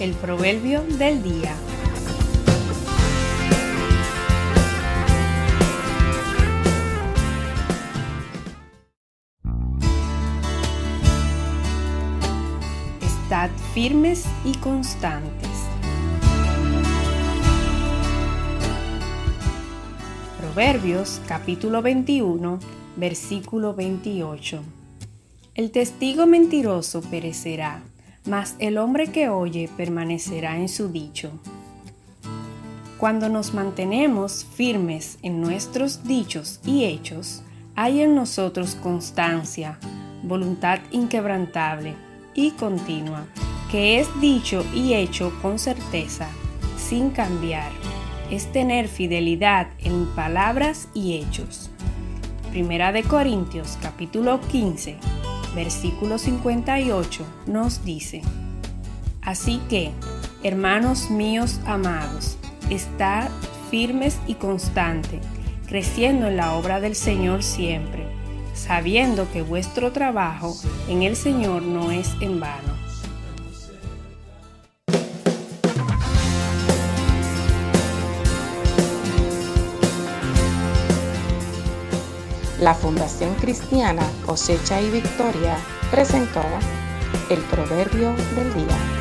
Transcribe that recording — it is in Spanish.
El proverbio del día. Estad firmes y constantes. Proverbios capítulo 21, versículo 28. El testigo mentiroso perecerá, mas el hombre que oye permanecerá en su dicho. Cuando nos mantenemos firmes en nuestros dichos y hechos, hay en nosotros constancia, voluntad inquebrantable y continua, que es dicho y hecho con certeza, sin cambiar. Es tener fidelidad en palabras y hechos. Primera de Corintios capítulo 15 versículo 58 nos dice, Así que, hermanos míos amados, estad firmes y constantes, creciendo en la obra del Señor siempre, sabiendo que vuestro trabajo en el Señor no es en vano. La Fundación Cristiana Cosecha y Victoria presentó el Proverbio del Día.